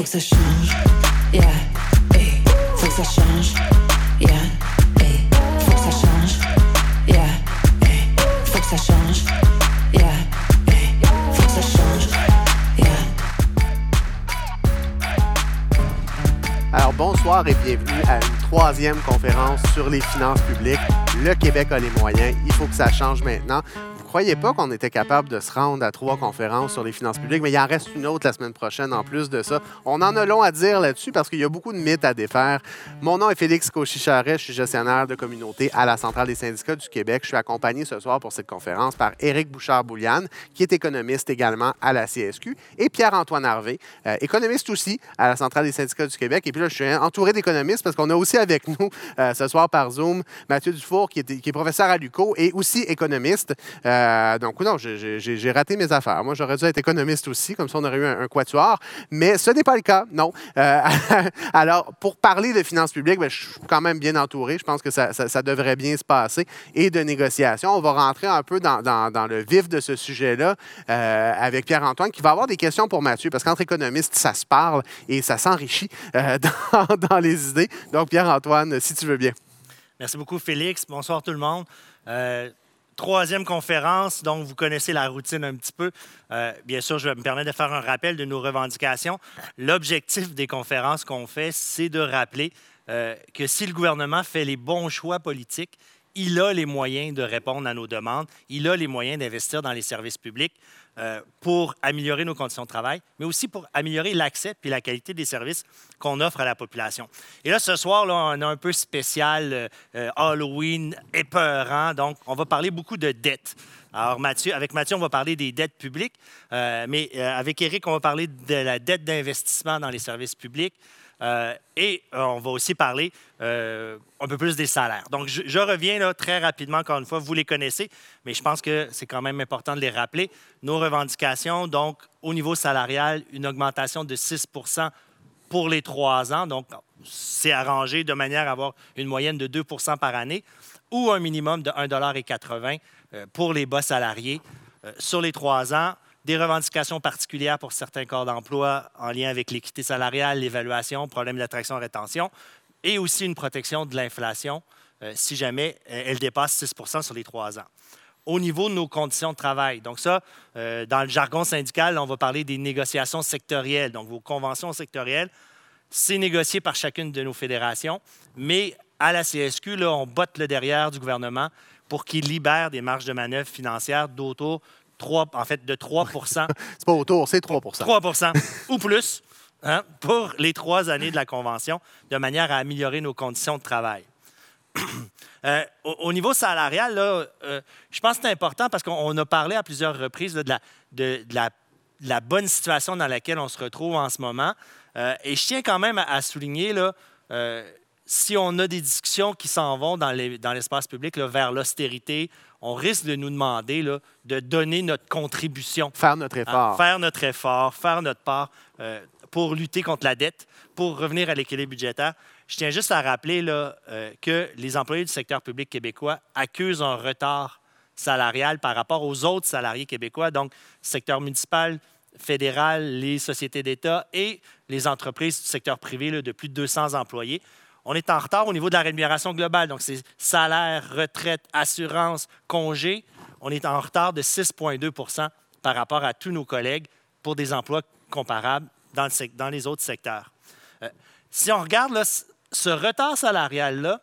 faut que ça change. Yeah, hey, faut que ça change. Yeah, hey, faut que ça change. Yeah, hey, faut que ça change. Yeah, hey, faut que ça change. Yeah. Alors bonsoir et bienvenue à une troisième conférence sur les finances publiques. Le Québec a les moyens, il faut que ça change maintenant. Croyez pas qu'on était capable de se rendre à trois conférences sur les finances publiques, mais il en reste une autre la semaine prochaine en plus de ça. On en a long à dire là-dessus parce qu'il y a beaucoup de mythes à défaire. Mon nom est Félix Cauchy-Charret, je suis gestionnaire de communauté à la Centrale des syndicats du Québec. Je suis accompagné ce soir pour cette conférence par Éric Bouchard-Bouliane, qui est économiste également à la CSQ, et Pierre-Antoine Harvé, euh, économiste aussi à la Centrale des syndicats du Québec. Et puis là, je suis entouré d'économistes parce qu'on a aussi avec nous euh, ce soir par Zoom Mathieu Dufour, qui est, qui est professeur à l'UCO et aussi économiste. Euh, donc, non, j'ai- raté mes affaires. Moi, j'aurais dû être économiste aussi, comme ça, on aurait eu un, quatuor. Mais ce n'est pas le cas, non. Euh, alors, pour parler de finances publiques, ben, je suis quand même bien entouré. Je pense que ça, devrait bien se passer. Et de négociations, on va rentrer un peu dans, le vif de ce sujet-là euh, avec Pierre-Antoine, qui va avoir des questions pour Mathieu, parce qu'entre économistes, ça se parle et ça s'enrichit euh, dans, les idées. Donc, Pierre-Antoine, si tu veux bien. Merci beaucoup, Félix. Bonsoir tout le monde. Euh, troisième conférence, donc vous connaissez la routine un petit peu. Euh, bien sûr, je vais me permettre de faire un rappel de nos revendications. L'objectif des conférences qu'on fait, c'est de rappeler euh, que si le gouvernement fait les bons choix politiques, il a les moyens de répondre à nos demandes, il a les moyens d'investir dans les services publics euh, pour améliorer nos conditions de travail, mais aussi pour améliorer l'accès et la qualité des services qu'on offre à la population. Et là, ce soir, on a un peu spécial euh, euh, Halloween épeurant, donc on va parler beaucoup de dettes. Alors, Mathieu, avec Mathieu, on va parler des dettes publiques, mais avec Eric, on va parler de la dette d'investissement dans les services publics. Euh, et euh, on va aussi parler euh, un peu plus des salaires. Donc, je, reviens là, très rapidement, encore une fois, vous les connaissez, mais je pense que c'est quand même important de les rappeler. Nos revendications, donc, au niveau salarial, une augmentation de 6% pour les trois ans. Donc, c'est arrangé de manière à avoir une moyenne de 2% par année ou un minimum de 1,80 euh, pour les bas salariés sur les trois ans. Des revendications particulières pour certains corps d'emploi en lien avec l'équité salariale, l'évaluation, problème d'attraction-rétention, et aussi une protection de l'inflation euh, si jamais euh, elle dépasse 6% sur les trois ans. Au niveau de nos conditions de travail, donc ça, euh, dans le jargon syndical, on va parler des négociations sectorielles, donc vos conventions sectorielles, c'est négocié par chacune de nos fédérations, mais à la CSQ, là, on botte le derrière du gouvernement pour qu'il libère des marges de manœuvre financières d'autour 3, en fait, de 3 C'est pas autour, c'est 3% 3% ou plus hein, pour les trois années de la Convention, de manière à améliorer nos conditions de travail. Euh, au, au niveau salarial, là, euh, je pense que c'est important parce qu'on on a parlé à plusieurs reprises là, de, la, de- de la- de la bonne situation dans laquelle on se retrouve en ce moment. Euh, et je tiens quand même à, à souligner, là, si on a des discussions qui s'en vont dans les- dans l'espace public là, vers l'austérité, on risque de nous demander là, de donner notre contribution Faire notre effort. faire notre effort, faire notre part euh, pour lutter contre la dette, pour revenir à l'équilibre budgétaire. Je tiens juste à rappeler là, euh, que les employés du secteur public québécois accusent un retard salarial par rapport aux autres salariés québécois, donc secteur municipal, fédéral, les sociétés d'État et les entreprises du secteur privé là, de plus de 200 employés. On est en retard au niveau de la rémunération globale, donc c'est salaire, retraite, assurance, congé. On est en retard de 6,2% par rapport à tous nos collègues pour des emplois comparables dans, les autres secteurs. Euh, si on regarde ce retard salarial-là,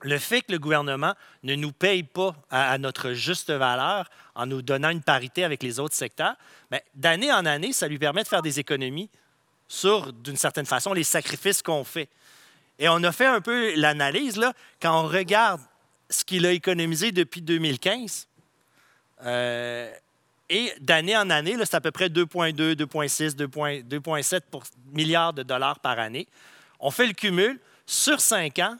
le fait que le gouvernement ne nous paye pas à, à notre juste valeur en nous donnant une parité avec les autres secteurs, ben, d'année en année, ça lui permet de faire des économies sur, d'une certaine façon, les sacrifices qu'on fait. Et on a fait un peu l'analyse, là, quand on regarde ce qu'il a économisé depuis 2015, euh, et d'année en année, c'est à peu près 2,2, 2,6, 2,7 2,7 pour- milliards de dollars par année. On fait le cumul. Sur cinq ans,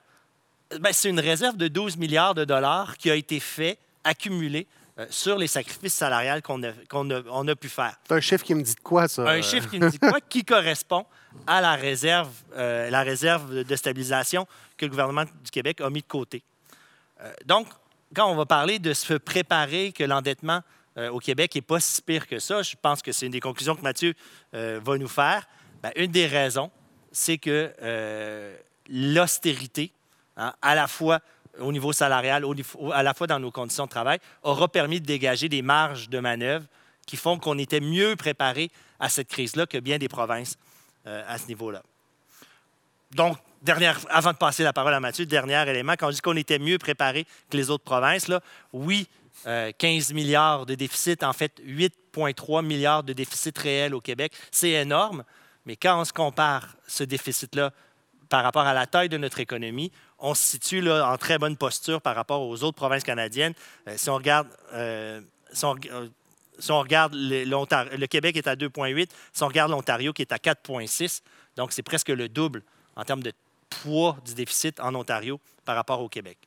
ben, c'est une réserve de 12 milliards de dollars qui a été fait, accumulée, sur les sacrifices salariales qu'on a, qu'on a- on a pu faire. C'est un chiffre qui me dit de quoi, ça? Un chiffre qui nous dit quoi? Qui correspond à la réserve, euh, la réserve de stabilisation que le gouvernement du Québec a mis de côté. Euh, donc, quand on va parler de se préparer que l'endettement euh, au Québec n'est pas si pire que ça, je pense que c'est une des conclusions que Mathieu euh, va nous faire. Ben, une des raisons, c'est que euh, l'austérité, hein, à la fois au niveau salarial, à la fois dans nos conditions de travail, aura permis de dégager des marges de manœuvre qui font qu'on était mieux préparé à cette crise-là que bien des provinces euh, à ce niveau-là. Donc, dernière, avant de passer la parole à Mathieu, dernier élément, quand on dit qu'on était mieux préparé que les autres provinces, là, oui, 15 euh, milliards de déficit, en fait 8,3 milliards de déficit réel au Québec, c'est énorme, mais quand on se compare ce déficit-là par rapport à la taille de notre économie, on se situe là, en très bonne posture par rapport aux autres provinces canadiennes. Euh, si on regarde, euh, si on, regarde le, Québec est à 2,8, si on regarde l'Ontario qui est à 4,6, donc c'est presque le double en termes de poids du déficit en Ontario par rapport au Québec.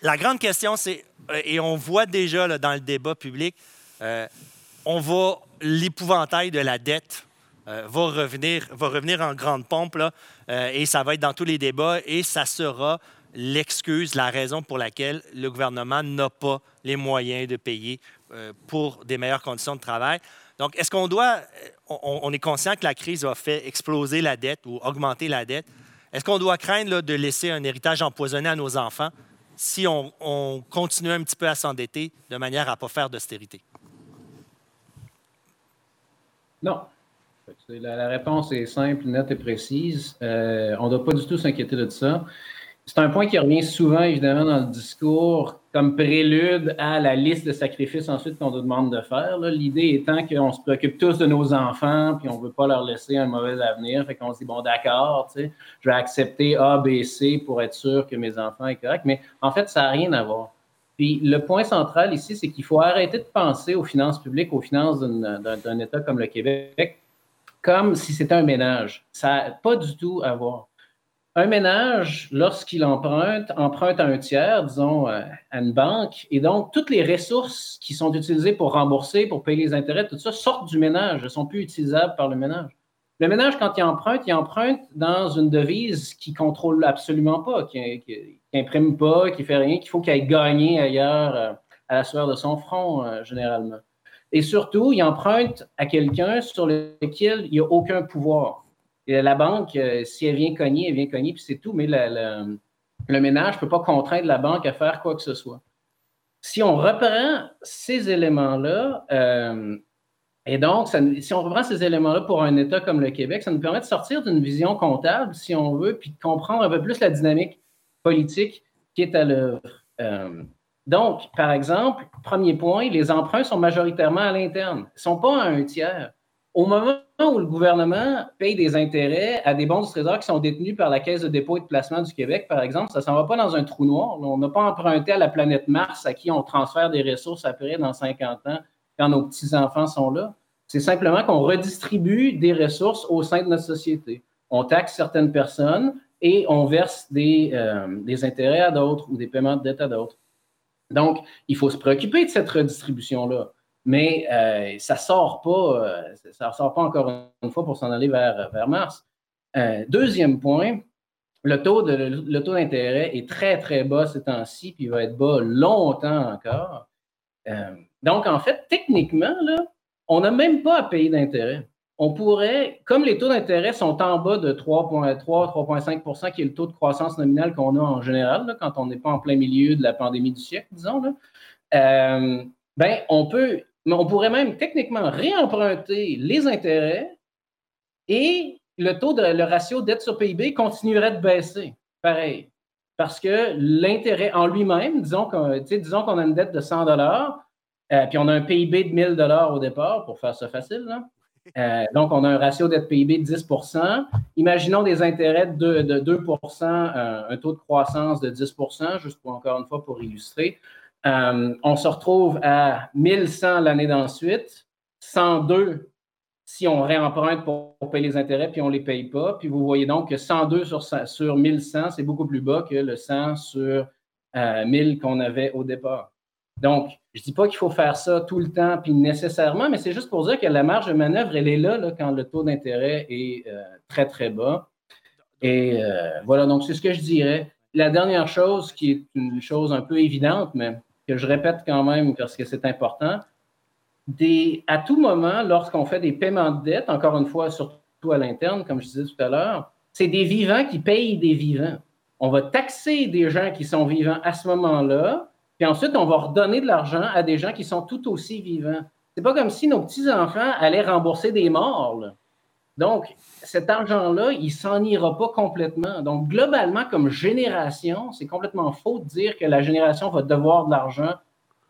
La grande question, c'est, euh, et on voit déjà dans le débat public, on voit l'épouvantail de la dette euh, va, revenir, va revenir en grande pompe, là, euh, et ça va être dans tous les débats, et ça sera l'excuse, la raison pour laquelle le gouvernement n'a pas les moyens de payer euh, pour des meilleures conditions de travail. Donc, est-ce qu'on doit, on, est conscient que la crise a fait exploser la dette ou augmenter la dette. Est-ce qu'on doit craindre de laisser un héritage empoisonné à nos enfants si on, on continue un petit peu à s'endetter de manière à ne pas faire d'austérité? Non, la, réponse est simple, nette et précise. Euh, on ne doit pas du tout s'inquiéter de ça. C'est un point qui revient souvent, évidemment, dans le discours comme prélude à la liste de sacrifices ensuite qu'on nous demande de faire. L'idée étant qu'on se préoccupe tous de nos enfants, puis on ne veut pas leur laisser un mauvais avenir. Fait qu'on se dit, bon, d'accord, je vais accepter A, B, C pour être sûr que mes enfants sont corrects. Mais en fait, ça n'a rien à voir. Puis le point central ici, c'est qu'il faut arrêter de penser aux finances publiques, aux finances d'un État comme le Québec, comme si c'était un ménage. Ça n'a pas du tout à voir. Un ménage, lorsqu'il emprunte, emprunte à un tiers, disons euh, à une banque, et donc toutes les ressources qui sont utilisées pour rembourser, pour payer les intérêts, tout ça sortent du ménage, ne sont plus utilisables par le ménage. Le ménage, quand il emprunte, il emprunte dans une devise qui contrôle absolument pas, qui n'imprime pas, qui fait rien, qu'il faut qu'il aille gagner ailleurs euh, à la sueur de son front, euh, généralement. Et surtout, il emprunte à quelqu'un sur lequel il n'y a aucun pouvoir. La banque, euh, si elle vient cogner, elle vient cogner, puis c'est tout, mais le, ménage ne peut pas contraindre la banque à faire quoi que ce soit. Si on reprend ces éléments-là, euh, et donc, si on reprend ces éléments-là pour un État comme le Québec, ça nous permet de sortir d'une vision comptable, si on veut, puis de comprendre un peu plus la dynamique politique qui est à l'œuvre. Euh, donc, par exemple, premier point, les emprunts sont majoritairement à l'interne. Ne sont pas à un tiers. Au moment où le gouvernement paye des intérêts à des bons du Trésor qui sont détenus par la Caisse de dépôt et de placement du Québec, par exemple, ça ne s'en va pas dans un trou noir. On n'a pas emprunté à la planète Mars à qui on transfère des ressources après dans 50 ans quand nos petits-enfants sont là. C'est simplement qu'on redistribue des ressources au sein de notre société. On taxe certaines personnes et on verse des, euh, des intérêts à d'autres ou des paiements de dette à d'autres. Donc, il faut se préoccuper de cette redistribution-là. Mais euh, ça ne sort, pas, euh, sort pas encore une fois pour s'en aller vers, Mars. Euh, deuxième point, le taux, de, le taux d'intérêt est très, très bas ces temps-ci, puis il va être bas longtemps encore. donc, en fait, techniquement, là, on n'a même pas à payer d'intérêt on pourrait, comme les taux d'intérêt sont en bas de 3,3, 3,5% qui est le taux de croissance nominale qu'on a en général, quand on n'est pas en plein milieu de la pandémie du siècle, disons, euh, ben, on pourrait même techniquement réemprunter les intérêts et le taux de le ratio dette sur PIB continuerait de baisser. Pareil. Parce que l'intérêt en lui-même, disons qu'on qu'on a une dette de 100 dollars, euh, puis on a un PIB de 1000 dollars au départ, pour faire ça facile, là, euh, donc, on a un ratio dette PIB de 10% Imaginons des intérêts de, 2% euh, un taux de croissance de 10% juste pour encore une fois pour illustrer. Euh, on se retrouve à 1100 l'année d'ensuite, 102 si on réemprunte pour, payer les intérêts puis on ne les paye pas. Puis vous voyez donc que 102 sur, sur 1100, c'est beaucoup plus bas que le 100 sur 1000 qu'on avait au départ. Donc, je ne dis pas qu'il faut faire ça tout le temps, puis nécessairement, mais c'est juste pour dire que la marge de manœuvre, elle est là, quand le taux d'intérêt est euh, très, très bas. Et euh, voilà, donc c'est ce que je dirais. La dernière chose, qui est une chose un peu évidente, mais que je répète quand même parce que c'est important, à tout moment, lorsqu'on fait des paiements de dette, encore une fois, surtout à l'interne, comme je disais tout à l'heure, c'est des vivants qui payent des vivants. On va taxer des gens qui sont vivants à ce moment-là, puis ensuite, on va redonner de l'argent à des gens qui sont tout aussi vivants. C'est pas comme si nos petits-enfants allaient rembourser des morts. Donc, cet argent-là, il s'en ira pas complètement. Donc, globalement, comme génération, c'est complètement faux de dire que la génération va devoir de l'argent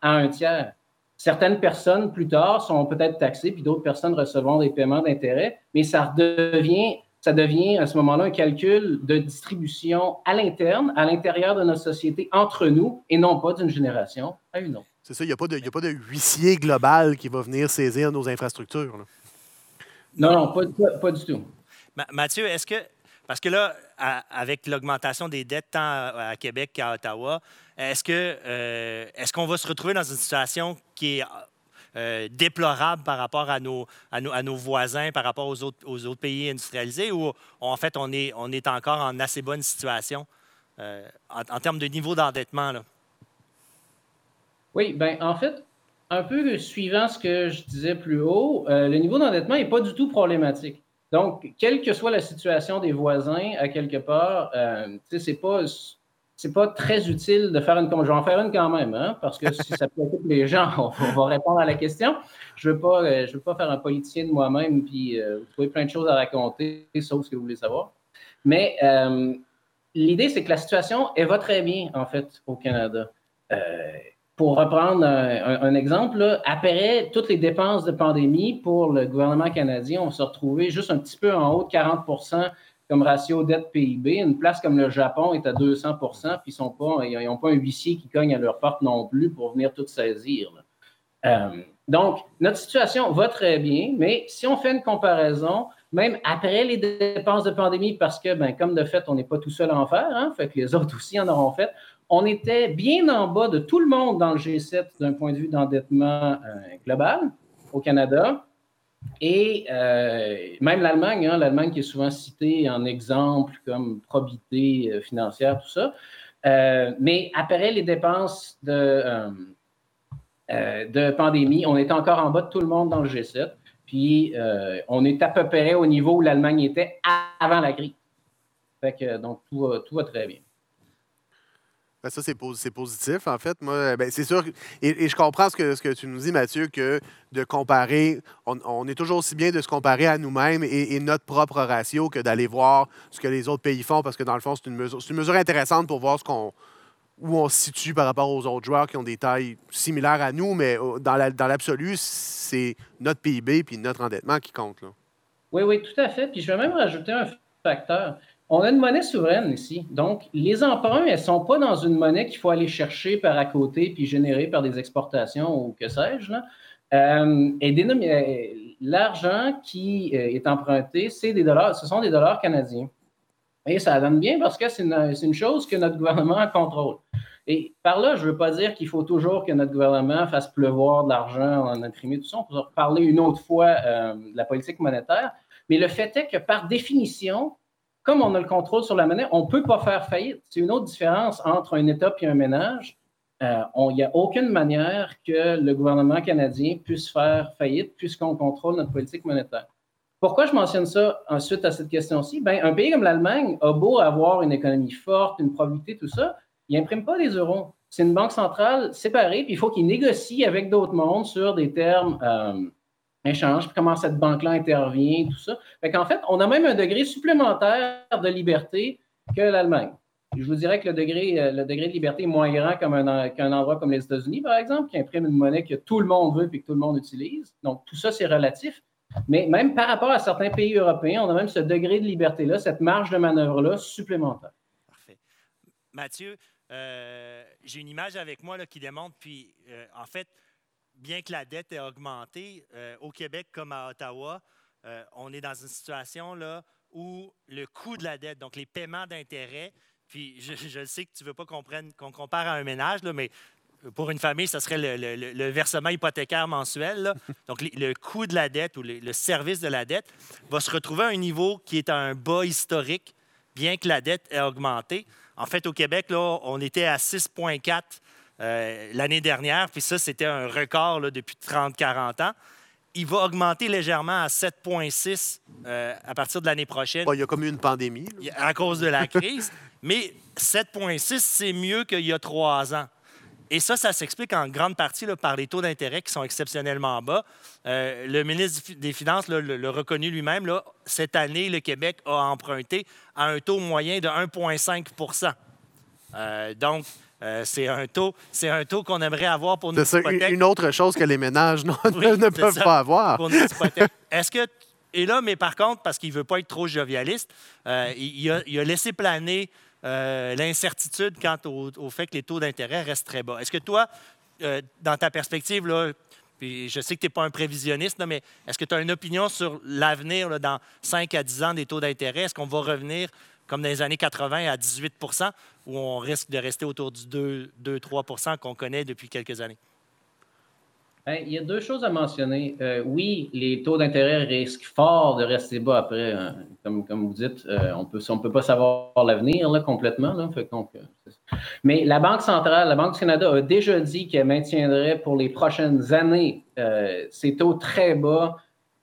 à un tiers. Certaines personnes, plus tard, sont peut-être taxées, puis d'autres personnes recevront des paiements d'intérêt, mais ça devient, ça devient à ce moment-là un calcul de distribution à l'interne, à l'intérieur de notre société, entre nous, et non pas d'une génération à une autre. C'est ça, il n'y a, pas de, a pas de huissier global qui va venir saisir nos infrastructures. Non, non, pas, du tout. Mathieu, est-ce que, parce que là, avec l'augmentation des dettes tant à, Québec qu'à Ottawa, est-ce que euh, est-ce qu'on va se retrouver dans une situation qui est euh, déplorable par rapport à nos, voisins, par rapport aux autres, pays industrialisés, ou en fait on est, encore en assez bonne situation euh, en, termes de niveau d'endettement? Oui, bien, en fait, un peu suivant ce que je disais plus haut, euh, le niveau d'endettement n'est pas du tout problématique. Donc, quelle que soit la situation des voisins, à quelque part, c'est pas c'est pas très utile de faire une. Je vais en faire une quand même, hein, parce que si ça préoccupe les gens, on, va répondre à la question. Je ne veux, pas, euh, veux pas faire un politicien de moi-même puis euh, trouver plein de choses à raconter, sauf ce que vous voulez savoir. Mais l'idée, c'est que la situation, elle va très bien, en fait, au Canada pour reprendre un, exemple, après toutes les dépenses de pandémie pour le gouvernement canadien, on s'est retrouvé juste un petit peu en haut de 40 comme ratio dette PIB. Une place comme le Japon est à 200% puis ils n'ont pas, un huissier qui cogne à leur porte non plus pour venir tout saisir. Euh, donc, notre situation va très bien, mais si on fait une comparaison, même après les dépenses de pandémie, parce que, ben, comme de fait, on n'est pas tout seul à en faire, hein, fait que les autres aussi en auront fait, on était bien en bas de tout le monde dans le G7 d'un point de vue d'endettement euh, global au Canada. Et euh, même l'Allemagne, hein, l'Allemagne qui est souvent citée en exemple comme probité euh, financière, tout ça. mais après les dépenses de, de pandémie, on est encore en bas de tout le monde dans le G7. Puis on est à peu près au niveau où l'Allemagne était avant la crise. Fait que, donc tout tout va très bien. Ben, ça, c'est positif, en fait. Moi, ben, c'est sûr, et, je comprends ce que, tu nous dis, Mathieu, que de comparer, on, est toujours aussi bien de se comparer à nous-mêmes et, notre propre ratio que d'aller voir ce que les autres pays font, parce que dans le fond, c'est une mesure, intéressante pour voir où on se situe par rapport aux autres joueurs qui ont des tailles similaires à nous, mais dans, l'absolu, c'est notre PIB puis notre endettement qui compte. Oui, oui, tout à fait. Puis je vais même rajouter un facteur. On a une monnaie souveraine ici. Donc, les emprunts, elles ne sont pas dans une monnaie qu'il faut aller chercher par à côté puis générer par des exportations ou que sais-je. Euh, euh, l'argent qui euh, est emprunté, c'est des dollars, ce sont des dollars canadiens. Et ça donne bien parce que c'est une, chose que notre gouvernement contrôle. Et par là, je ne veux pas dire qu'il faut toujours que notre gouvernement fasse pleuvoir de l'argent en imprimé, tout ça. On peut parler une autre fois de la politique monétaire. Mais le fait est que par définition, comme on a le contrôle sur la monnaie, on ne peut pas faire faillite. C'est une autre différence entre un État et un ménage. Euh, il n'y a aucune manière que le gouvernement canadien puisse faire faillite puisqu'on contrôle notre politique monétaire. Pourquoi je mentionne ça ensuite à cette question-ci? Ben, un pays comme l'Allemagne a beau avoir une économie forte, une probabilité, tout ça, il n'imprime pas des euros. C'est une banque centrale séparée, puis il faut qu'il négocie avec d'autres mondes sur des termes euh, échange, puis comment cette banque-là intervient, tout ça. Fait qu'en fait, on a même un degré supplémentaire de liberté que l'Allemagne. Je vous dirais que le degré, euh, le degré de liberté est moins grand qu'un endroit comme les États-Unis, par exemple, qui imprime une monnaie que tout le monde veut et que tout le monde utilise. Donc, tout ça, c'est relatif. Mais même par rapport à certains pays européens, on a même ce degré de liberté-là, cette marge de manœuvre-là supplémentaire. Parfait. Mathieu, euh, j'ai une image avec moi là, qui démontre, puis euh, en fait, bien que la dette ait augmenté, euh, au Québec comme à Ottawa, euh, on est dans une situation là, où le coût de la dette, donc les paiements d'intérêt, puis je, sais que tu ne veux pas qu'on compare à un ménage, là, mais pour une famille, ce serait le, versement hypothécaire mensuel. Donc, le, coût de la dette ou le, service de la dette va se retrouver à un niveau qui est à un bas historique, bien que la dette ait augmenté. En fait, au Québec, là, on était à 6,4 euh, l'année dernière, puis ça, c'était un record depuis 30-40 ans. Il va augmenter légèrement à 7,6 euh, à partir de l'année prochaine. il y a comme eu une pandémie. À cause de la crise. Mais 7,6, c'est mieux qu'il y a trois ans. Et ça, ça s'explique en grande partie par les taux d'intérêt qui sont exceptionnellement bas. Euh, le ministre des Finances l'a reconnu lui-même. Cette année, le Québec a emprunté à un taux moyen de 1,5% euh, Donc, euh, c'est un taux, c'est un taux qu'on aimerait avoir pour nos hypothèques. Une autre chose que les ménages ne peuvent pas avoir. Pour Est-ce que et là, mais par contre, parce qu'il ne veut pas être trop jovialiste, il, a, il, a, laissé planer euh, l'incertitude quant au, fait que les taux d'intérêt restent très bas. Est-ce que toi, euh, dans ta perspective, là, puis je sais que tu n'es pas un prévisionniste, mais est-ce que tu as une opinion sur l'avenir dans 5 à 10 ans des taux d'intérêt? Est-ce qu'on va revenir comme dans les années 80 à 18% ou on risque de rester autour du 2-3% qu'on connaît depuis quelques années? Ben, il y a deux choses à mentionner. Euh, oui, les taux d'intérêt risquent fort de rester bas après. Hein. Comme, vous dites, euh, on ne peut pas savoir l'avenir complètement. Euh, mais la Banque centrale, la Banque du Canada a déjà dit qu'elle maintiendrait pour les prochaines années ces taux très bas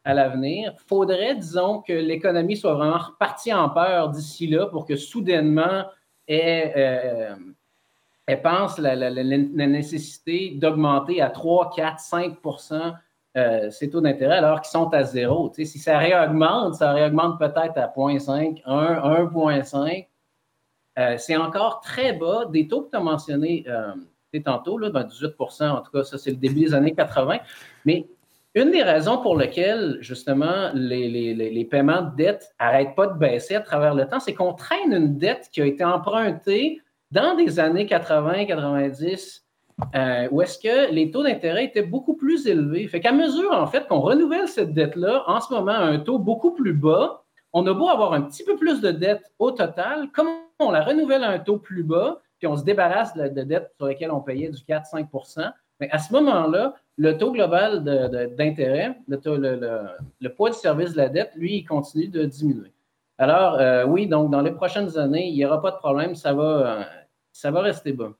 à l'avenir. Faudrait, disons, que l'économie soit vraiment repartie en peur d'ici là pour que soudainement elle pense la, la, nécessité d'augmenter à 3, 4, 5% ces taux d'intérêt alors qu'ils sont à zéro. si ça réaugmente, ça réaugmente peut-être à 0,5, 1, 1,5. c'est encore très bas. Des taux que tu as mentionnés euh, tantôt, là, 18% ben, en tout cas, ça c'est le début des années 80. Mais une des raisons pour lesquelles, justement, les, les, les paiements de dette n'arrêtent pas de baisser à travers le temps, c'est qu'on traîne une dette qui a été empruntée dans des années 80-90, euh, où est-ce que les taux d'intérêt étaient beaucoup plus élevés. Fait qu'à mesure, en fait, qu'on renouvelle cette dette-là, en ce moment, à un taux beaucoup plus bas, on a beau avoir un petit peu plus de dette au total, comme on la renouvelle à un taux plus bas, puis on se débarrasse de, de dette sur laquelle on payait du 4-5 mais à ce moment-là, le taux global d'intérêt, le, le, poids du service de la dette, lui, il continue de diminuer. Alors, euh, oui, donc dans les prochaines années, il n'y aura pas de problème, ça va, euh, ça va rester bas.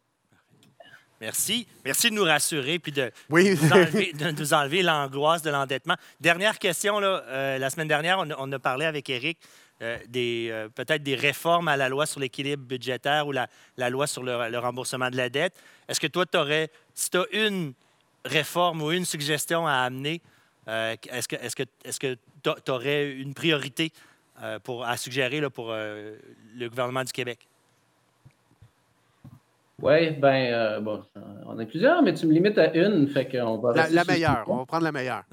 Merci. Merci de nous rassurer puis de, nous, enlever, l'angoisse de l'endettement. Dernière question, là, euh, la semaine dernière, on, a parlé avec Eric des peut-être des réformes à la loi sur l'équilibre budgétaire ou la, loi sur le, remboursement de la dette. Est-ce que toi, tu aurais, si tu as une réforme ou une suggestion à amener, est-ce que tu est que, est aurais une priorité euh, pour, à suggérer là, pour euh, le gouvernement du Québec? Oui, bien, euh, bon, on est plusieurs, mais tu me limites à une, fait qu'on va... La, meilleure, on va prendre la meilleure.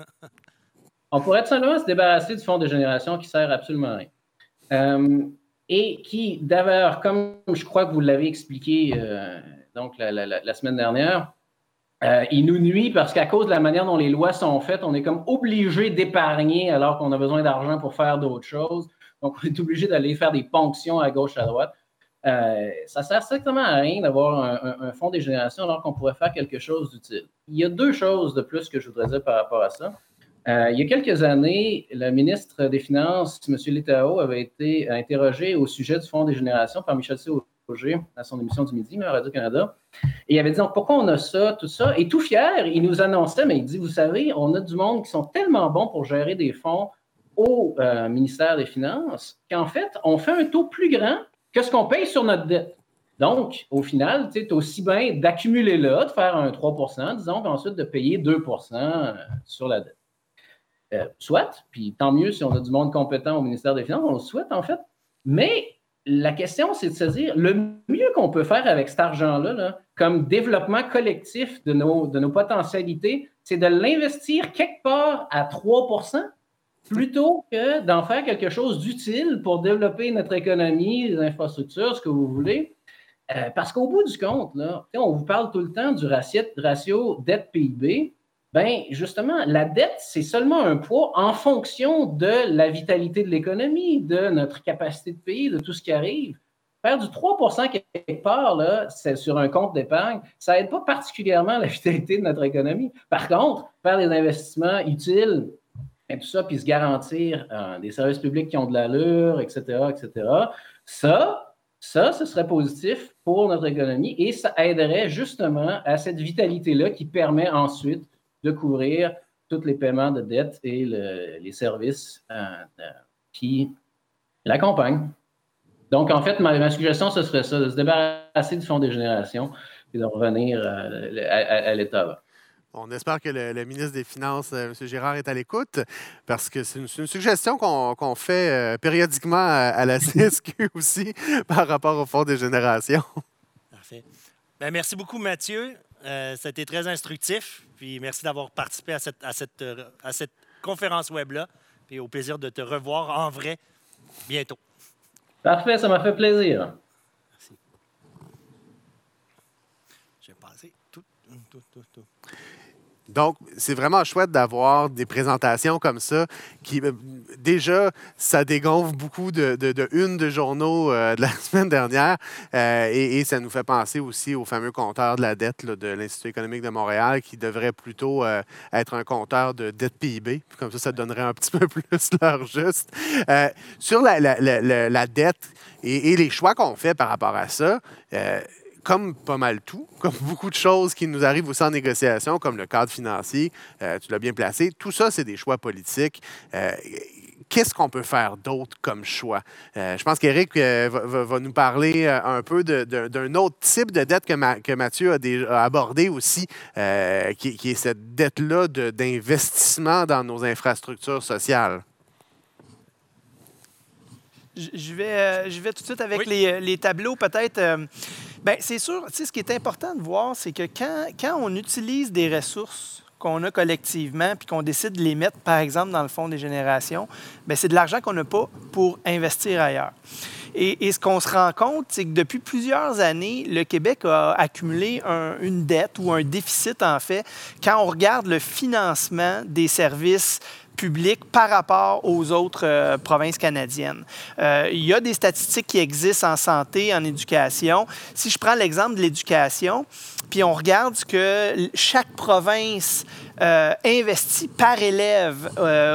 on pourrait tout simplement se débarrasser du fonds de génération qui sert absolument à rien. et qui, d'ailleurs, comme je crois que vous l'avez expliqué donc la, la, semaine dernière, il nous nuit parce qu'à cause de la manière dont les lois sont faites, on est comme obligé d'épargner alors qu'on a besoin d'argent pour faire d'autres choses. Donc, on est obligé d'aller faire des ponctions à gauche, à droite. Euh, ça ne sert strictement à rien d'avoir un, fonds des générations alors qu'on pourrait faire quelque chose d'utile. Il y a deux choses de plus que je voudrais dire par rapport à ça. Euh, il y a quelques années, le ministre des Finances, M. Letao, avait été interrogé au sujet du fonds des générations par Michel C. À son émission du midi à Radio-Canada. Et il avait dit pourquoi on a ça, tout ça. Et tout fier, il nous annonçait, mais il dit Vous savez, on a du monde qui sont tellement bons pour gérer des fonds au euh, ministère des Finances qu'en fait, on fait un taux plus grand que ce qu'on paye sur notre dette. Donc, au final, tu es aussi bien d'accumuler là, de faire un 3% disons, puis ensuite de payer 2% euh, sur la dette. Euh, soit, puis tant mieux si on a du monde compétent au ministère des Finances, on le souhaite en fait. Mais la question, c'est de se dire, le mieux qu'on peut faire avec cet argent-là, là, comme développement collectif de nos, de nos potentialités, c'est de l'investir quelque part à 3% plutôt que d'en faire quelque chose d'utile pour développer notre économie, les infrastructures, ce que vous voulez. Euh, parce qu'au bout du compte, on vous parle tout le temps du ratio, ratio dette-PIB. Bien, justement, la dette, c'est seulement un poids en fonction de la vitalité de l'économie, de notre capacité de payer, de tout ce qui arrive. Faire du 3% quelque part, là, c'est sur un compte d'épargne, ça n'aide pas particulièrement la vitalité de notre économie. Par contre, faire des investissements utiles et tout ça, puis se garantir euh, des services publics qui ont de l'allure, etc., etc. Ça, Ça, ce serait positif pour notre économie et ça aiderait justement à cette vitalité-là qui permet ensuite de couvrir tous les paiements de dette et les services euh, euh, qui l'accompagnent. Donc, en fait, ma, suggestion, ce serait ça, de se débarrasser du fonds des générations et de revenir euh, à, l'État. On espère que le, ministre des Finances, M. Girard, est à l'écoute parce que c'est une, suggestion qu'on fait périodiquement à, la CSQ aussi par rapport au Fonds des générations. Parfait. Ben, merci beaucoup, Mathieu. Euh, ça a été très instructif. Puis merci d'avoir participé à cette, à cette, euh, à cette conférence web-là. Puis au plaisir de te revoir en vrai bientôt. Parfait, ça m'a fait plaisir. Merci. J'ai passé tout, tout, tout, tout. Donc, c'est vraiment chouette d'avoir des présentations comme ça qui, euh, déjà, ça dégonfle beaucoup de, une de journaux euh, de la semaine dernière euh, et, ça nous fait penser aussi au fameux compteur de la dette de l'Institut économique de Montréal qui devrait plutôt être un compteur de dette PIB. Comme ça, ça donnerait un petit peu plus l'heure juste. sur la, dette et, et, les choix qu'on fait par rapport à ça, comme pas mal tout, comme beaucoup de choses qui nous arrivent aussi en négociation, comme le cadre financier, euh, tu l'as bien placé, tout ça, c'est des choix politiques. Euh, qu'est-ce qu'on peut faire d'autre comme choix? Euh, je pense qu'Éric va, nous parler un peu d'un autre type de dette que, Mathieu a, abordé aussi, qui, qui, est cette dette-là d'investissement dans nos infrastructures sociales. Je vais, je vais tout de suite avec les, les, tableaux, peut-être. Bien, c'est sûr, tu sais, ce qui est important de voir, c'est que quand, quand on utilise des ressources qu'on a collectivement, puis qu'on décide de les mettre, par exemple, dans le fonds des générations, bien, c'est de l'argent qu'on n'a pas pour investir ailleurs. Et, ce qu'on se rend compte, c'est que depuis plusieurs années, le Québec a accumulé une dette ou un déficit, en fait, quand on regarde le financement des services public par rapport aux autres euh, provinces canadiennes. Euh, il y a des statistiques qui existent en santé, en éducation. Si je prends l'exemple de l'éducation, puis on regarde ce que chaque province euh, investit par élève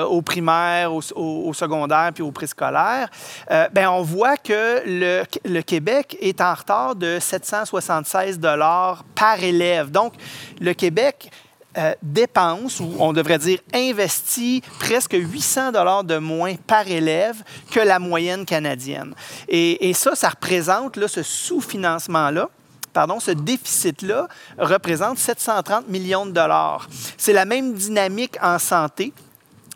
au primaire, au, secondaire puis au préscolaire, ben on voit que le, le, Québec est en retard de 776 dollars par élève. Donc, le Québec euh, dépense, ou on devrait dire investit presque 800 dollars de moins par élève que la moyenne canadienne. Et, ça, ça représente là, ce sous-financement-là pardon, ce déficit-là représente 730 millions de dollars. C'est la même dynamique en santé.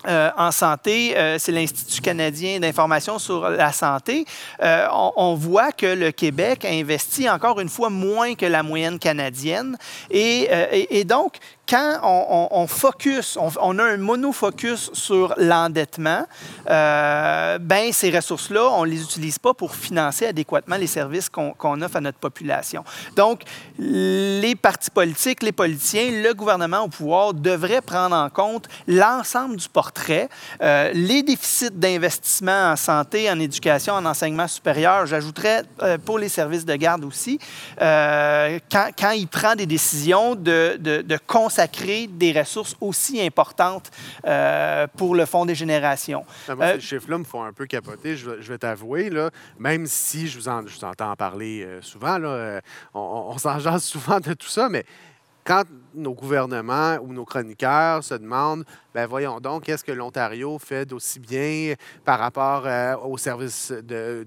Euh, en santé, euh, c'est l'Institut canadien d'information sur la santé. on, voit que le Québec investit encore une fois moins que la moyenne canadienne. et donc, quand on, focus, on, a un monofocus sur l'endettement, euh, ben ces ressources-là, on ne les utilise pas pour financer adéquatement les services qu'on offre à notre population. Donc, les partis politiques, les politiciens, le gouvernement au pouvoir devraient prendre en compte l'ensemble du portrait, euh, les déficits d'investissement en santé, en éducation, en enseignement supérieur, j'ajouterais euh, pour les services de garde aussi, quand, quand, il prend des décisions de, de, de consacrer des ressources aussi importantes euh, pour le Fonds des générations. Ah, moi, ces euh, chiffres-là me font un peu capoter, je, vais t'avouer, même si je vous, en, je vous entends parler euh, souvent, là, on, on s'en jase souvent de tout ça, mais quand nos gouvernements ou nos chroniqueurs se demandent ben voyons donc, qu'est-ce que l'Ontario fait d'aussi bien par rapport euh, aux services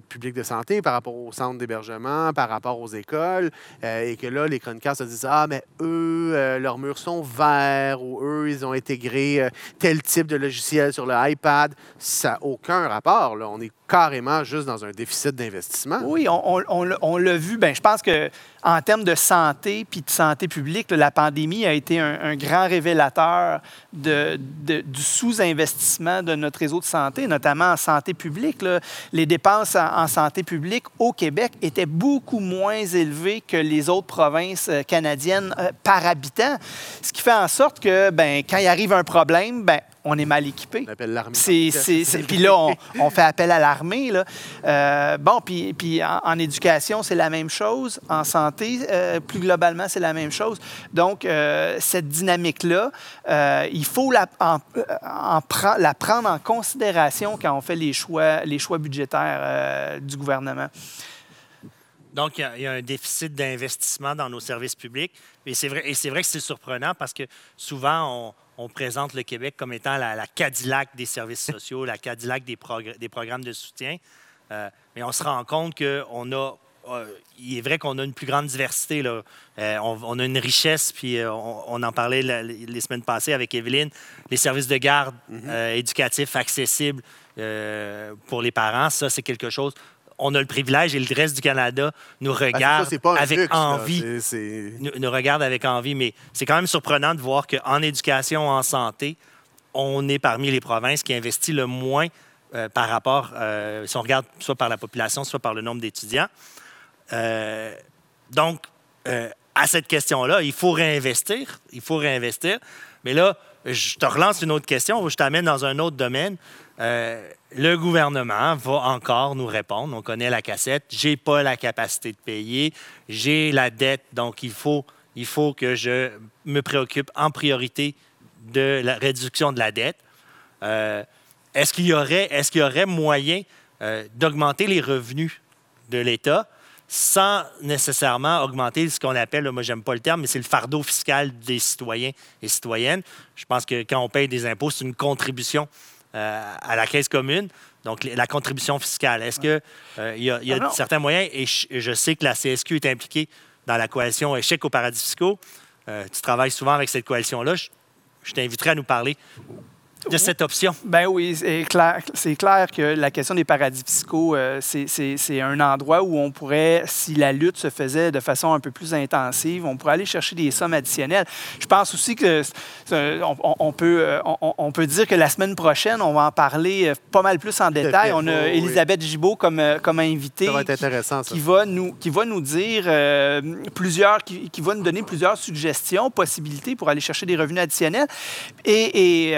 publics de santé, par rapport aux centres d'hébergement, par rapport aux écoles, euh, et que là, les chroniqueurs se disent Ah, mais eux, euh, leurs murs sont verts, ou eux, ils ont intégré tel type de logiciel sur le iPad. Ça n'a aucun rapport. Là. On est carrément juste dans un déficit d'investissement. Oui, on, l'a vu. Ben, je pense que en termes de santé puis de santé publique, la pandémie a été un, grand révélateur du sous-investissement de notre réseau de santé, notamment en santé publique. Les dépenses en, santé publique au Québec étaient beaucoup moins élevées que les autres provinces euh, canadiennes euh, par habitant, ce qui fait en sorte que ben, quand il arrive un problème, ben, on est mal équipé. On appelle l'armée. Puis là, on, fait appel à l'armée. Euh, bon, puis, puis en, éducation, c'est la même chose. En santé, euh, plus globalement, c'est la même chose. Donc, euh, cette dynamique-là, il faut la, en, la prendre en considération quand on fait les choix, les choix budgétaires du gouvernement. Donc, il y, a, il y a un déficit d'investissement dans nos services publics. Et c'est vrai, et c'est vrai que c'est surprenant parce que souvent, on, on présente le Québec comme étant la, la Cadillac des services sociaux, la Cadillac des, progr- des programmes de soutien. Euh, mais on se rend compte qu'on a. euh, il est vrai qu'on a une plus grande diversité. Là. Euh, on, on a une richesse, puis on, on en parlait la- les, semaines passées avec Evelyne. Les services de garde euh, éducatifs accessibles pour les parents, ça, c'est quelque chose. On a le privilège et le reste du Canada nous ça, regarde avec luxe, envie nous, nous regarde avec envie, mais c'est quand même surprenant de voir qu'en éducation, en santé, on est parmi les provinces qui investit le moins euh, par rapport, euh, si on regarde soit par la population, soit par le nombre d'étudiants. Euh, donc, à cette question-là, il faut réinvestir. Il faut réinvestir. Mais là, je te relance une autre question, je t'amène dans un autre domaine. Euh, le gouvernement va encore nous répondre. On connaît la cassette. J'ai pas la capacité de payer. J'ai la dette. Donc, il faut, il faut que je me préoccupe en priorité de la réduction de la dette. Euh, est-ce qu'il y aurait, est-ce qu'il y aurait moyen euh, d'augmenter les revenus de l'État sans nécessairement augmenter ce qu'on appelle, moi j'aime pas le terme, mais c'est le fardeau fiscal des citoyens et citoyennes? Je pense que quand on paye des impôts, c'est une contribution euh, à la caisse commune. Donc, la contribution fiscale. Est-ce qu'il y a, il y a Ah certains moyens, et je, je sais que la CSQ est impliquée dans la coalition Échec aux paradis fiscaux. Euh, tu travailles souvent avec cette coalition-là. Je, je t'inviterai à nous parler de cette option. Ben oui, c'est clair, c'est clair que la question des paradis fiscaux, euh, c'est- c'est c'est un endroit où on pourrait, si la lutte se faisait de façon un peu plus intensive, on pourrait aller chercher des sommes additionnelles. Je pense aussi que on, peut, euh, on, on peut dire que la semaine prochaine, on va en parler euh, pas mal plus en détail. On a oui. Elisabeth Gibault comme, comme invitée. Ça va être intéressant, ça. qui va nous, qui va nous dire euh, plusieurs, qui, qui va nous donner plusieurs suggestions, possibilités pour aller chercher des revenus additionnels. Et, et,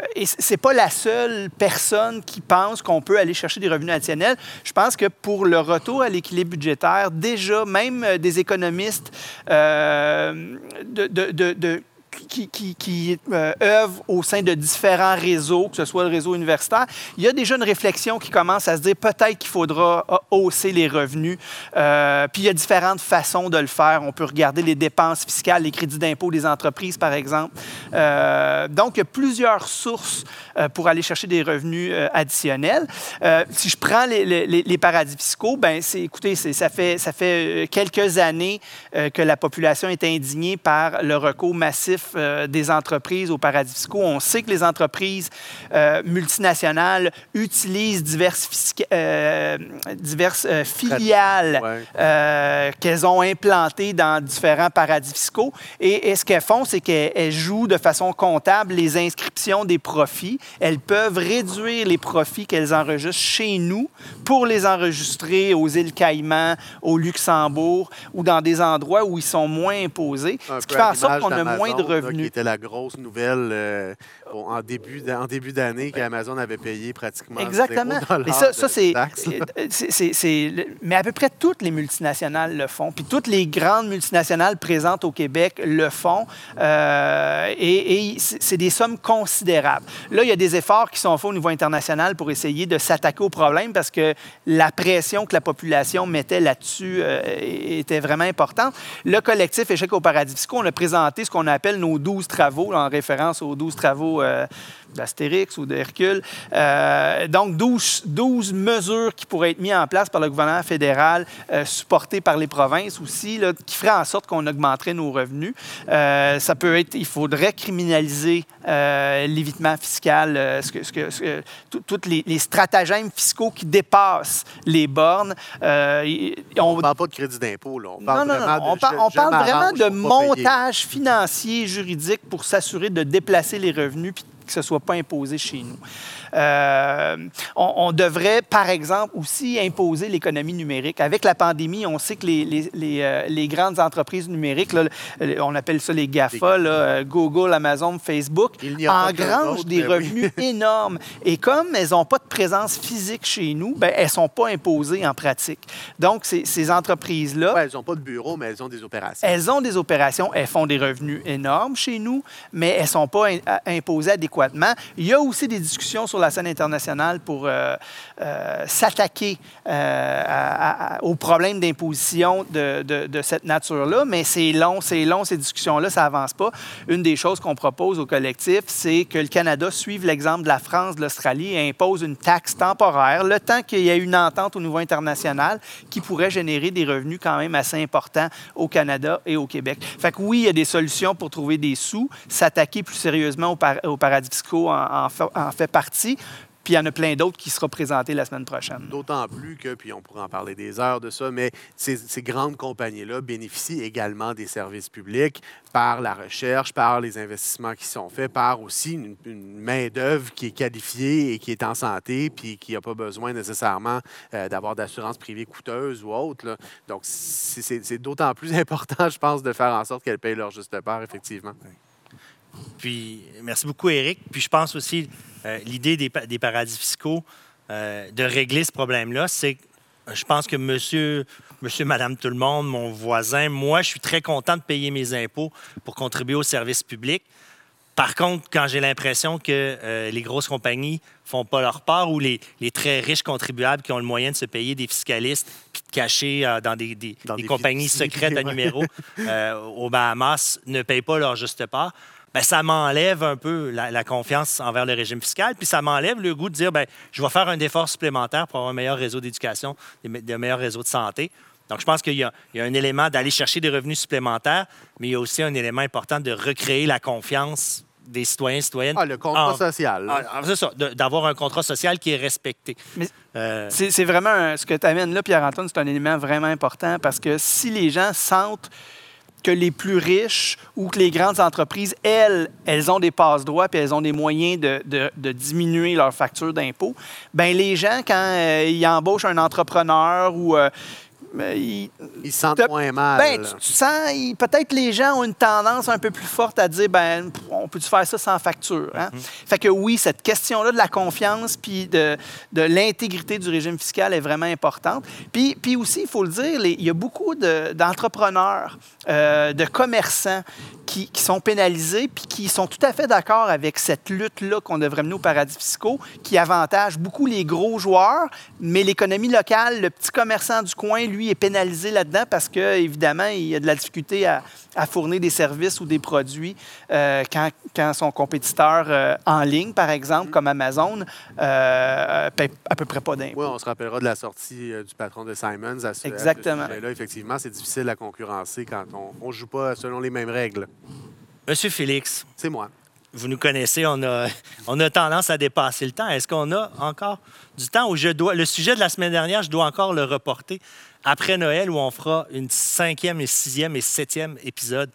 euh, et c- c'est pas la seule personne qui pense qu'on peut aller chercher des revenus additionnels. Je pense que pour le retour à l'équilibre budgétaire, déjà, même euh, des économistes euh, de qui, euh, œuvrent au sein de différents réseaux, que ce soit le réseau universitaire, il y a déjà une réflexion qui commence à se dire peut-être qu'il faudra euh, hausser les revenus. Euh, puis il y a différentes façons de le faire. On peut regarder les dépenses fiscales, les crédits d'impôt des entreprises, par exemple. Donc, il y a plusieurs sources pour aller chercher des revenus additionnels. Si je prends les, paradis fiscaux, ben c'est, écoutez, ça fait, ça fait quelques années que la population est indignée par le recours massif euh, des entreprises aux paradis fiscaux. On sait que les entreprises euh, multinationales utilisent diverses, euh, diverses filiales Ouais. qu'elles ont implantées dans différents paradis fiscaux. Et, et ce qu'elles font, c'est qu'elles elles jouent de façon comptable les inscriptions des profits. Elles peuvent réduire les profits qu'elles enregistrent chez nous pour les enregistrer aux îles Caïmans, au Luxembourg ou dans des endroits où ils sont moins imposés. Un ce qui fait en sorte qu'on a moins de là, Qui était la grosse nouvelle euh, bon, en début en début d'année qu'Amazon avait payé pratiquement Exactement. Mais ça, ça c'est, euh, Mais à peu près toutes les multinationales le font. Puis toutes les grandes multinationales présentes au Québec le font. Euh, et et c'est c'est des sommes considérables. Là, il y a des efforts qui sont faits au niveau international pour essayer de s'attaquer au problème parce que la pression que la population mettait là-dessus euh, était vraiment importante. Le collectif Échec au paradis fiscaux, on a présenté ce qu'on appelle nos 12 travaux, là, en référence aux 12 travaux euh, d'Astérix ou d'Hercule. Euh, donc, 12, 12 mesures qui pourraient être mises en place par le gouvernement fédéral, euh, supportées par les provinces aussi, là, qui feraient en sorte qu'on augmenterait nos revenus. Euh, ça peut être, il faudrait criminaliser euh, l'évitement fiscal, ce que, ce que- ce que- tout- tous les, les stratagèmes fiscaux qui dépassent les bornes. Y- on, ne parle pas de crédit d'impôt, là. On parle non, non, non. vraiment On, de par- je- on je parle vraiment de pas payer. montage financier, juridique pour s'assurer de déplacer les revenus puis que ce ne soit pas imposé chez nous. Euh, on, on devrait, par exemple, aussi imposer l'économie numérique. Avec la pandémie, on sait que les, les- les, euh, les grandes entreprises numériques, là, le- on appelle ça les GAFA, là, euh, Google, Amazon, Facebook, engrangent des oui. revenus énormes. Et comme elles n'ont pas de présence physique chez nous, ben, elles ne sont pas imposées en pratique. Donc, ces, ces entreprises-là, Ouais, elles n'ont pas de bureau, mais elles ont des opérations. elles ont des opérations, elles font des revenus énormes chez nous, mais elles ne sont pas imposées adéquatement Il y a aussi des discussions sur la scène internationale pour euh, euh, s'attaquer euh, aux problèmes d'imposition de, cette nature-là, mais c'est long, c'est long, ces discussions-là, ça avance pas. Une des choses qu'on propose au collectif, c'est que le Canada suive l'exemple de la France, de l'Australie et impose une taxe temporaire, le temps qu'il y ait une entente au niveau international qui pourrait générer des revenus quand même assez importants au Canada et au Québec. Fait que oui, il y a des solutions pour trouver des sous. S'attaquer plus sérieusement aux, paradis en, en fait partie. Puis il y en a plein d'autres qui seront présentés la semaine prochaine. D'autant plus que, puis on pourrait en parler des heures de ça, mais ces, grandes compagnies-là bénéficient également des services publics par la recherche, par les investissements qui sont faits, par aussi une, main-d'œuvre qui est qualifiée et qui est en santé, puis qui n'a pas besoin nécessairement euh, d'avoir d'assurance privée coûteuse ou autre. Donc, c'est d'autant plus important, je pense, de faire en sorte qu'elles payent leur juste part, effectivement. Puis, merci beaucoup, Eric. Puis, je pense aussi, euh, l'idée des, paradis fiscaux, euh, de régler ce problème-là, c'est que je pense que monsieur, monsieur, madame, tout le monde, mon voisin, moi, je suis très content de payer mes impôts pour contribuer au service public. Par contre, quand j'ai l'impression que euh, les grosses compagnies font pas leur part ou les, très riches contribuables qui ont le moyen de se payer des fiscalistes puis de cacher dans des, compagnies secrètes à numéro aux Bahamas ne payent pas leur juste part, ben, ça m'enlève un peu la, confiance envers le régime fiscal, puis ça m'enlève le goût de dire, ben, je vais faire un effort supplémentaire pour avoir un meilleur réseau d'éducation, un meilleur réseau de santé. Donc, je pense qu'il y, a un élément d'aller chercher des revenus supplémentaires, mais il y a aussi un élément important de recréer la confiance des citoyens et citoyennes. Ah, le contrat social. Ah, c'est ça, d'avoir un contrat social qui est respecté. Euh, c'est vraiment ce que tu amènes là, Pierre-Antoine, c'est un élément vraiment important parce que si les gens sentent que les plus riches ou que les grandes entreprises, elles, elles ont des passe-droits puis elles ont des moyens de, diminuer leur facture d'impôt, ben les gens, quand euh, ils embauchent un entrepreneur ou euh, ils, ils sentent moins mal. Ben, tu, sens, peut-être les gens ont une tendance un peu plus forte à dire, ben, on peut-tu faire ça sans facture? Hein? Mm-hmm. Fait que oui, cette question-là de la confiance puis de, de l'intégrité du régime fiscal est vraiment importante. Puis, puis aussi, il faut le dire, il y a beaucoup d'entrepreneurs, euh, de commerçants qui, sont pénalisés puis qui sont tout à fait d'accord avec cette lutte-là qu'on devrait mener aux paradis fiscaux, qui avantage beaucoup les gros joueurs, mais l'économie locale, le petit commerçant du coin, lui, est pénalisé là-dedans parce que, évidemment, il y a de la difficulté à, fournir des services ou des produits euh, quand, quand, son compétiteur euh, en ligne, par exemple, mm-hmm. comme Amazon, euh, paie à peu près pas d'impôts. Oui, on se rappellera de la sortie du patron de Simons à ce, Exactement. là Effectivement, c'est difficile à concurrencer quand on ne joue pas selon les mêmes règles. Monsieur Félix. C'est moi. Vous nous connaissez, on a, on a tendance à dépasser le temps. Est-ce qu'on a encore du temps où je dois. Le sujet de la semaine dernière, je dois encore le reporter? Après Noël où on fera une cinquième et sixième et septième épisode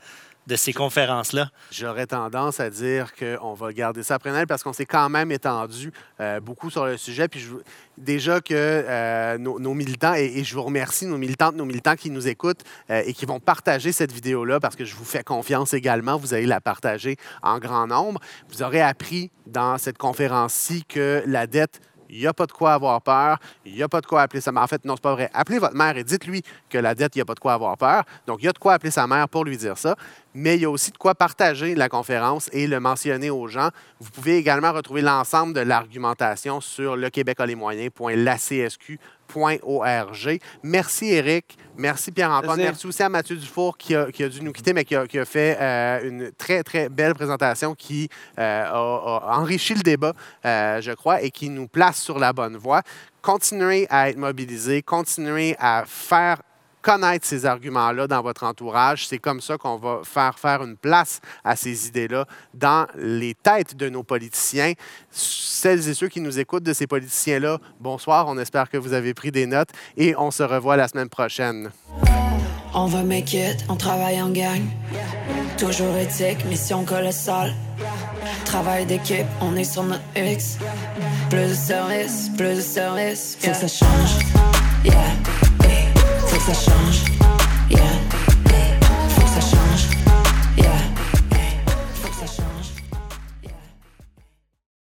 de ces conférences-là? J'aurais tendance à dire qu'on va garder ça après Noël parce qu'on s'est quand même étendu euh, beaucoup sur le sujet. Puis je, déjà que euh, nos, militants, et, je vous remercie, nos militantes, nos militants qui nous écoutent euh, et qui vont partager cette vidéo-là parce que je vous fais confiance également. Vous allez la partager en grand nombre. Vous aurez appris dans cette conférence-ci que la dette il n'y a pas de quoi avoir peur. Il n'y a pas de quoi appeler sa mère. En fait, non, c'est pas vrai. Appelez votre mère et dites-lui que la dette, il n'y a pas de quoi avoir peur. Donc, il y a de quoi appeler sa mère pour lui dire ça. Mais il y a aussi de quoi partager la conférence et le mentionner aux gens. Vous pouvez également retrouver l'ensemble de l'argumentation sur le Québec a les Merci, Eric. Merci, Pierre-Antoine. Merci aussi à Mathieu Dufour qui a, dû nous quitter, mais qui a, fait euh, une très, très belle présentation qui euh, a, enrichi le débat, euh, je crois, et qui nous place sur la bonne voie. Continuez à être mobilisés, continuez à faire connaître ces arguments-là dans votre entourage. C'est comme ça qu'on va faire faire une place à ces idées-là dans les têtes de nos politiciens. Celles et ceux qui nous écoutent de ces politiciens-là, bonsoir. On espère que vous avez pris des notes et on se revoit la semaine prochaine. On va make it, on travaille en gang. Toujours éthique, mission colossale. Travail d'équipe, on est sur notre X. Plus de service, plus de service. Faut que ça change. Yeah. Faut que ça change.